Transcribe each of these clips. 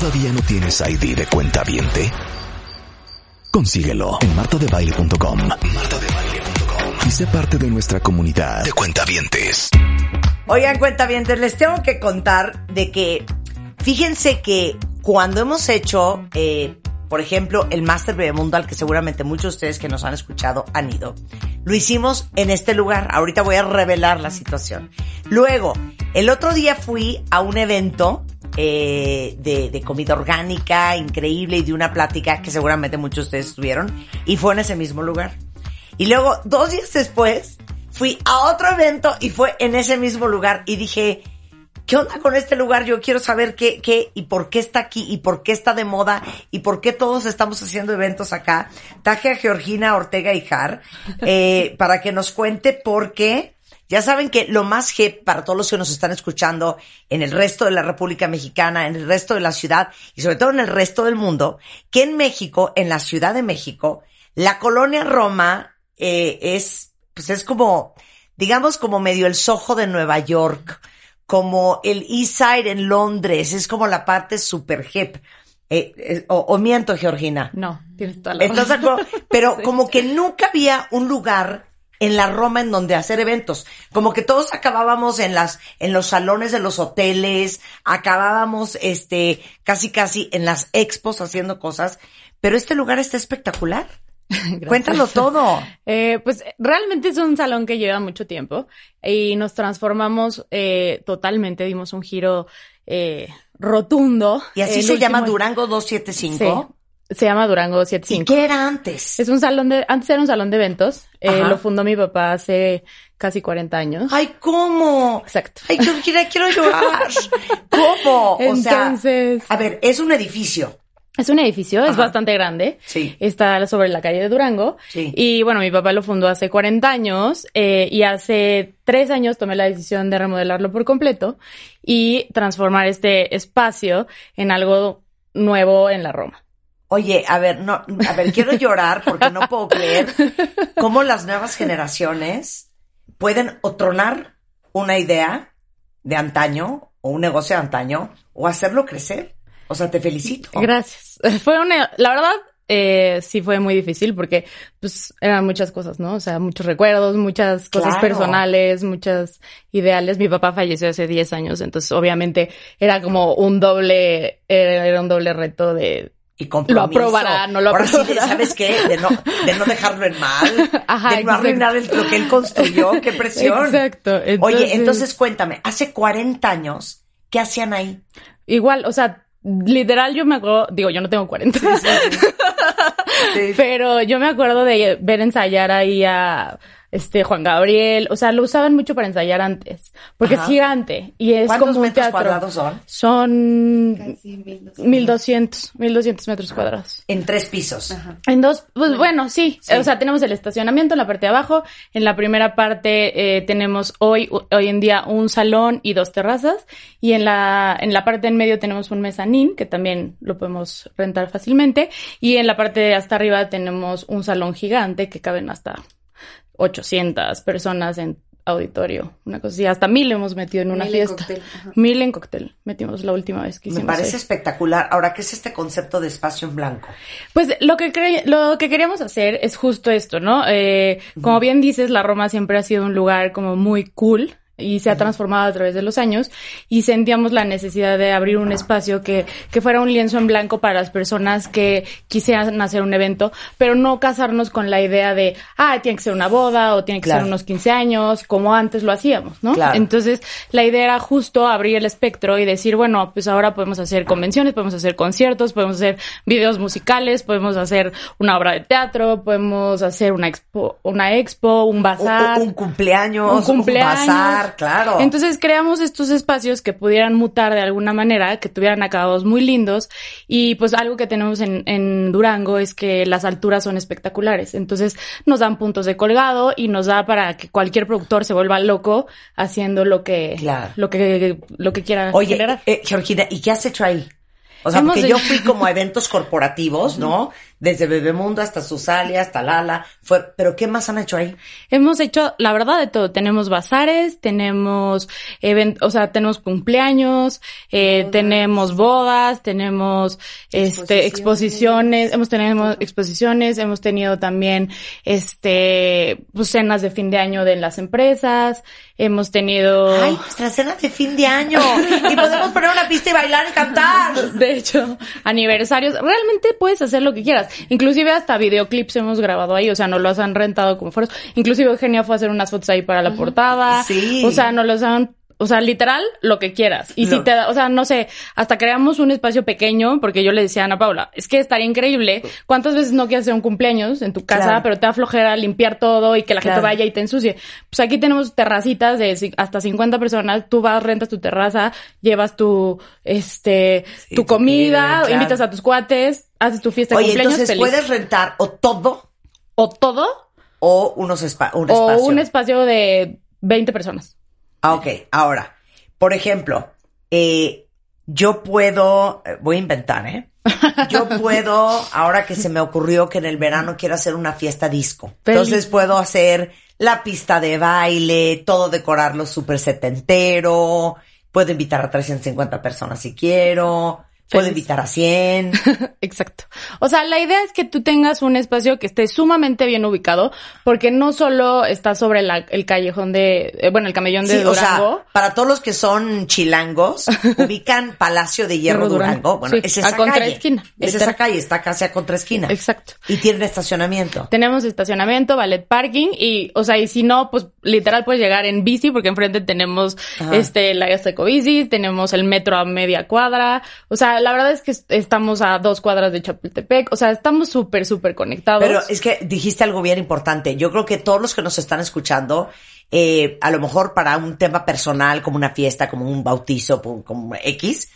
¿Todavía no tienes ID de cuenta viente? Consíguelo en martadebaile.com. Martadebaile.com. Y sé parte de nuestra comunidad de cuentavientes. Oigan, cuentavientes, les tengo que contar de que, fíjense que cuando hemos hecho, eh, por ejemplo, el Master Bebemundo, al que seguramente muchos de ustedes que nos han escuchado han ido, lo hicimos en este lugar. Ahorita voy a revelar la situación. Luego, el otro día fui a un evento eh, de, de comida orgánica increíble y de una plática que seguramente muchos de ustedes estuvieron y fue en ese mismo lugar. Y luego, dos días después, fui a otro evento y fue en ese mismo lugar y dije, ¿qué onda con este lugar? Yo quiero saber qué, qué y por qué está aquí y por qué está de moda y por qué todos estamos haciendo eventos acá. Taje a Georgina Ortega Ijar eh, para que nos cuente por qué. Ya saben que lo más hip para todos los que nos están escuchando en el resto de la República Mexicana, en el resto de la ciudad y sobre todo en el resto del mundo, que en México, en la Ciudad de México, la colonia Roma eh, es, pues es como, digamos como medio el Soho de Nueva York, como el East Side en Londres, es como la parte super hip. Eh, eh, o, o miento, Georgina. No, tienes toda la ¿Estás? Pero como que nunca había un lugar en la Roma en donde hacer eventos. Como que todos acabábamos en las, en los salones de los hoteles, acabábamos, este, casi casi en las expos haciendo cosas. Pero este lugar está espectacular. Gracias. Cuéntalo todo. Eh, pues realmente es un salón que lleva mucho tiempo y nos transformamos eh, totalmente, dimos un giro eh, rotundo. Y así se llama Durango 275. Se llama Durango ¿Y 75. qué era antes? Es un salón de, antes era un salón de eventos, eh, lo fundó mi papá hace casi 40 años. Ay, ¿cómo? Exacto. Ay, Georgina, quiero llorar. ¿Cómo? O sea, Entonces, a ver, es un edificio. es un edificio, es bastante grande. Sí. Está sobre la calle de Durango. Sí. Y bueno, mi papá lo fundó hace 40 años eh, y hace tres años tomé la decisión de remodelarlo por completo y transformar este espacio en algo nuevo en la Roma. Oye, a ver, no, a ver, quiero llorar porque no puedo creer cómo las nuevas generaciones pueden o tronar una idea de antaño o un negocio de antaño o hacerlo crecer. O sea, te felicito. Gracias. Fue una, la verdad, eh, sí fue muy difícil porque, pues, eran muchas cosas, ¿no? O sea, muchos recuerdos, muchas cosas Claro. personales, muchas ideales. Mi papá falleció hace 10 años, entonces, obviamente, era como un doble, era un doble reto de, Y compromiso. Lo aprobará, no lo Ahora sí, aprobará. ¿sabes qué? De no, de no dejarlo en mal, Ajá, de no exacto. arruinar el- lo que él construyó. ¡Qué presión! Exacto. Oye, entonces cuéntame, hace 40 años, ¿qué hacían ahí? Igual, o sea, literal yo me acuerdo, digo, yo no tengo 40, Sí. pero yo me acuerdo de ver ensayar ahí a este Juan Gabriel, o sea, lo usaban mucho para ensayar antes, porque Ajá. es gigante y es ¿Cuántos como un metros teatro. cuadrados son? Son 1200, 1200 metros cuadrados. En tres pisos. En dos, pues bueno, sí. Sí. O sea, tenemos el estacionamiento en la parte de abajo. En la primera parte eh, tenemos hoy, hoy en día un salón y dos terrazas. Y en la, en la parte en medio tenemos un mezanín, que también lo podemos rentar fácilmente. Y en la parte de hasta arriba tenemos un salón gigante que caben hasta 800 personas en auditorio. Una cosa así. Hasta mil hemos metido en una Mil en fiesta. cóctel, ajá. Mil en cóctel. Metimos la última vez que Me hicimos. parece ahí. espectacular. Ahora, ¿qué es este concepto de espacio en blanco? Pues lo que cre- lo que queríamos hacer es justo esto, ¿no? Eh, como bien dices, la Roma siempre ha sido un lugar como muy cool y se ha transformado a través de los años y sentíamos la necesidad de abrir un espacio que, que fuera un lienzo en blanco para las personas que quisieran hacer un evento, pero no casarnos con la idea de, ah, tiene que ser una boda o tiene que Claro. ser unos 15 años, como antes lo hacíamos, ¿no? Claro. Entonces, la idea era justo abrir el espectro y decir, bueno, pues ahora podemos hacer convenciones, podemos hacer conciertos, podemos hacer videos musicales, podemos hacer una obra de teatro, podemos hacer una expo, una expo, un Un, bazar. un cumpleaños, un cumpleaños. bazar, claro. Entonces creamos estos espacios que pudieran mutar de alguna manera, que tuvieran acabados muy lindos y pues algo que tenemos en, en Durango es que las alturas son espectaculares. Entonces nos dan puntos de colgado y nos da para que cualquier productor se vuelva loco haciendo lo que, Claro. lo que, lo que quiera Oye, generar. eh, Georgina, ¿y qué has hecho ahí? O sea, Hemos porque hecho- yo fui como a eventos corporativos, ¿no? Desde Bebemundo hasta Susalia, hasta Lala. Fue, pero ¿qué más han hecho ahí? Hemos hecho, la verdad, de todo. Tenemos bazares, tenemos event- o sea, tenemos cumpleaños, eh, tenemos bodas, tenemos este exposiciones, hemos tenido exposiciones, hemos tenido también este pues, cenas de fin de año de las empresas, hemos tenido Ay, nuestra cena de fin de año. Y podemos poner una pista y bailar y cantar. de hecho, aniversarios, realmente puedes hacer lo que quieras. Inclusive hasta videoclips hemos grabado ahí, o sea, nos los han rentado como foros. Inclusive Eugenia fue a hacer unas fotos ahí para la portada. Sí. O sea, nos los han o sea, literal, lo que quieras. Y si te da, o sea, no sé, hasta creamos un espacio pequeño, porque yo le decía a Ana Paula, es que estaría increíble. ¿Cuántas veces no quieres hacer un cumpleaños en tu casa, Claro. pero te da flojera limpiar todo y que la Claro. gente vaya y te ensucie? Pues aquí tenemos terracitas de hasta 50 personas, tú vas, rentas tu terraza, llevas tu, este, Sí, tu comida, claro. invitas a tus cuates, haces tu fiesta de Oye, cumpleaños entonces feliz. puedes rentar o todo O todo, o unos espa- un o espacio. un espacio de 20 personas. Ah, ok. Ahora, por ejemplo, eh, yo puedo, eh, voy a inventar, ¿eh? Yo puedo, ahora que se me ocurrió que en el verano quiero hacer una fiesta disco. Feliz. Entonces puedo hacer la pista de baile, todo decorarlo súper setentero, puedo invitar a 350 personas si quiero, puedo invitar a 100. Exacto. O sea, la idea es que tú tengas un espacio que esté sumamente bien ubicado, porque no solo está sobre la- el callejón de, eh, bueno, el camellón de Sí, o sea, Durango. para todos los que son chilangos, ubican Palacio de Hierro Durango. Bueno, Sí, es a esa calle. Es esa calle, está casi a contraesquina. Exacto. Y tienen estacionamiento. Tenemos estacionamiento, ballet parking y, o sea, y si no, pues literal puedes llegar en bici porque enfrente tenemos Ajá. este la Ecobicis, tenemos el metro a media cuadra. O sea, la verdad es que est- estamos a dos cuadras de Chapultepec. O sea, estamos súper, súper conectados. Pero es que dijiste algo bien importante. Yo creo que todos los que nos están escuchando, eh, a lo mejor para un tema personal, como una fiesta, como un bautizo, como, como X,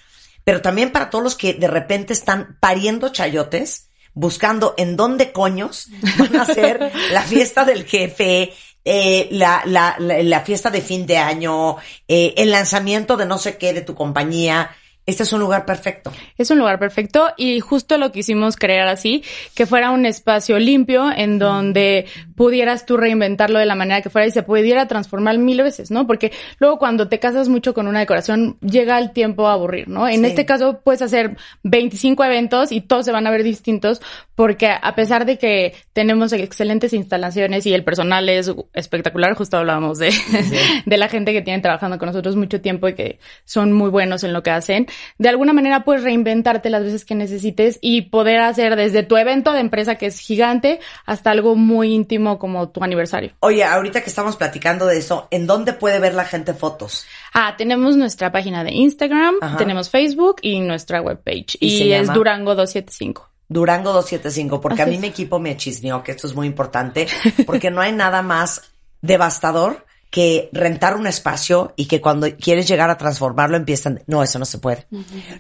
pero también para todos los que de repente están pariendo chayotes, buscando en dónde coños van a hacer la fiesta del jefe, eh, la, la, la, la fiesta de fin de año, eh, el lanzamiento de no sé qué de tu compañía. Este es un lugar perfecto. Es un lugar perfecto y justo lo quisimos crear así, que fuera un espacio limpio en donde pudieras tú reinventarlo de la manera que fuera y se pudiera transformar mil veces, ¿no? Porque luego cuando te casas mucho con una decoración llega el tiempo a aburrir, ¿no? En Sí. este caso puedes hacer 25 eventos y todos se van a ver distintos porque a pesar de que tenemos excelentes instalaciones y el personal es espectacular, justo hablábamos de, de la gente que tiene trabajando con nosotros mucho tiempo y que son muy buenos en lo que hacen, de alguna manera puedes reinventarte las veces que necesites y poder hacer desde tu evento de empresa que es gigante hasta algo muy íntimo como tu aniversario. Oye, ahorita que estamos platicando de eso, ¿en dónde puede ver la gente fotos? Ah, tenemos nuestra página de Instagram, Ajá. tenemos Facebook y nuestra webpage. ¿Y Y, es? Durango 275. Durango 275, porque a mí es. mi equipo me chismeó, que esto es muy importante, porque no hay nada más devastador que rentar un espacio y que cuando quieres llegar a transformarlo empiezan, no, eso no se puede.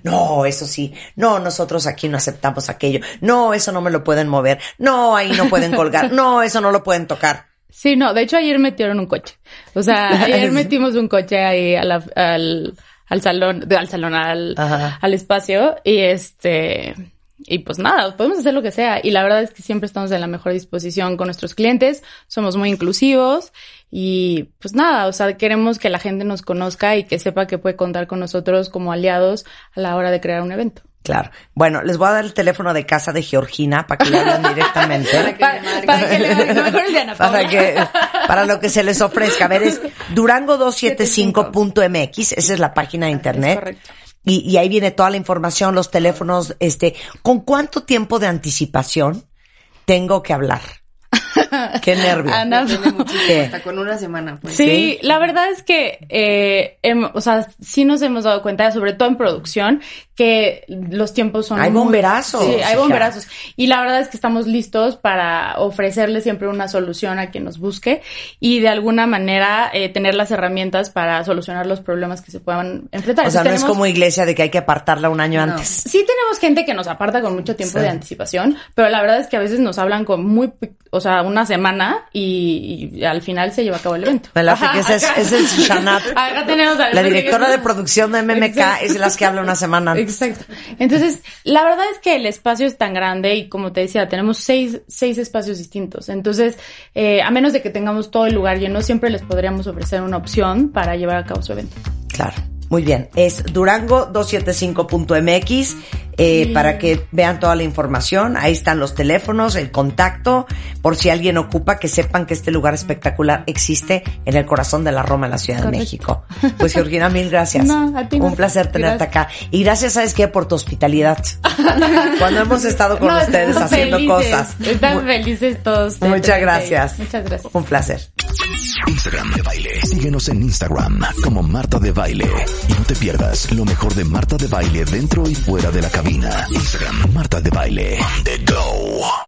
No, eso sí. No, nosotros aquí no aceptamos aquello. No, eso no me lo pueden mover. No, ahí no pueden colgar. No, eso no lo pueden tocar. Sí, no, de hecho ayer metieron un coche. O sea, ayer metimos un coche ahí a la- al, al salón, al salón, al, Ajá. al espacio y este, y pues nada, podemos hacer lo que sea. Y la verdad es que siempre estamos en la mejor disposición con nuestros clientes, somos muy inclusivos y pues nada, o sea, queremos que la gente nos conozca y que sepa que puede contar con nosotros como aliados a la hora de crear un evento. Claro. Bueno, les voy a dar el teléfono de casa de Georgina para que le hablen directamente. Pa- para que le no, mejor el de Ana Paula. para que para lo que se les ofrezca. A ver, es durango275.mx, esa es la página de internet. correcto. Y, y ahí viene toda la información, los teléfonos, este, ¿con cuánto tiempo de anticipación tengo que hablar? Qué nervio. Ana, hasta con una semana, pues. Sí, la verdad es que, eh, o sea, sí nos hemos dado cuenta, sobre todo en producción, que los tiempos son Hay muy- bomberazos, Sí, hay bomberazos. Y la verdad es que estamos listos para ofrecerle siempre una solución a quien nos busque y de alguna manera eh, tener las herramientas para solucionar los problemas que se puedan enfrentar. O sea, no es como iglesia de que hay que apartarla un año No. antes. Sí tenemos gente que nos aparta con mucho tiempo Sí. de anticipación, pero la verdad es que a veces nos hablan con muy, o sea, hasta una semana y, y al final se lleva a cabo el evento. Me late que ese es, es Shanat. Acá tenemos a La directora de producción de MMK Exacto. es de las que habla una semana antes. Exacto. Entonces, la verdad es que el espacio es tan grande y como te decía, tenemos seis, seis espacios distintos. Entonces, eh, a menos de que tengamos todo el lugar lleno, siempre les podríamos ofrecer una opción para llevar a cabo su evento. Claro. Muy bien. Es durango275.mx eh, para que vean toda la información. Ahí están los teléfonos, el contacto, por si alguien ocupa, que sepan que este lugar espectacular existe en el corazón de la Roma, en la Ciudad de. México. Pues Georgina, mil gracias. No, a ti. Un placer tenerte Gracias. acá. Y gracias, ¿sabes qué? Por tu hospitalidad. Cuando hemos estado con No, ustedes haciendo felices, cosas. Están felices todos. Muchas gracias. Muchas gracias. Un placer. Instagram de baile. Síguenos en Instagram como Marta de Baile. Y no te pierdas lo mejor de Marta de Baile dentro y fuera de la cabina. Instagram Marta de Baile. On the go.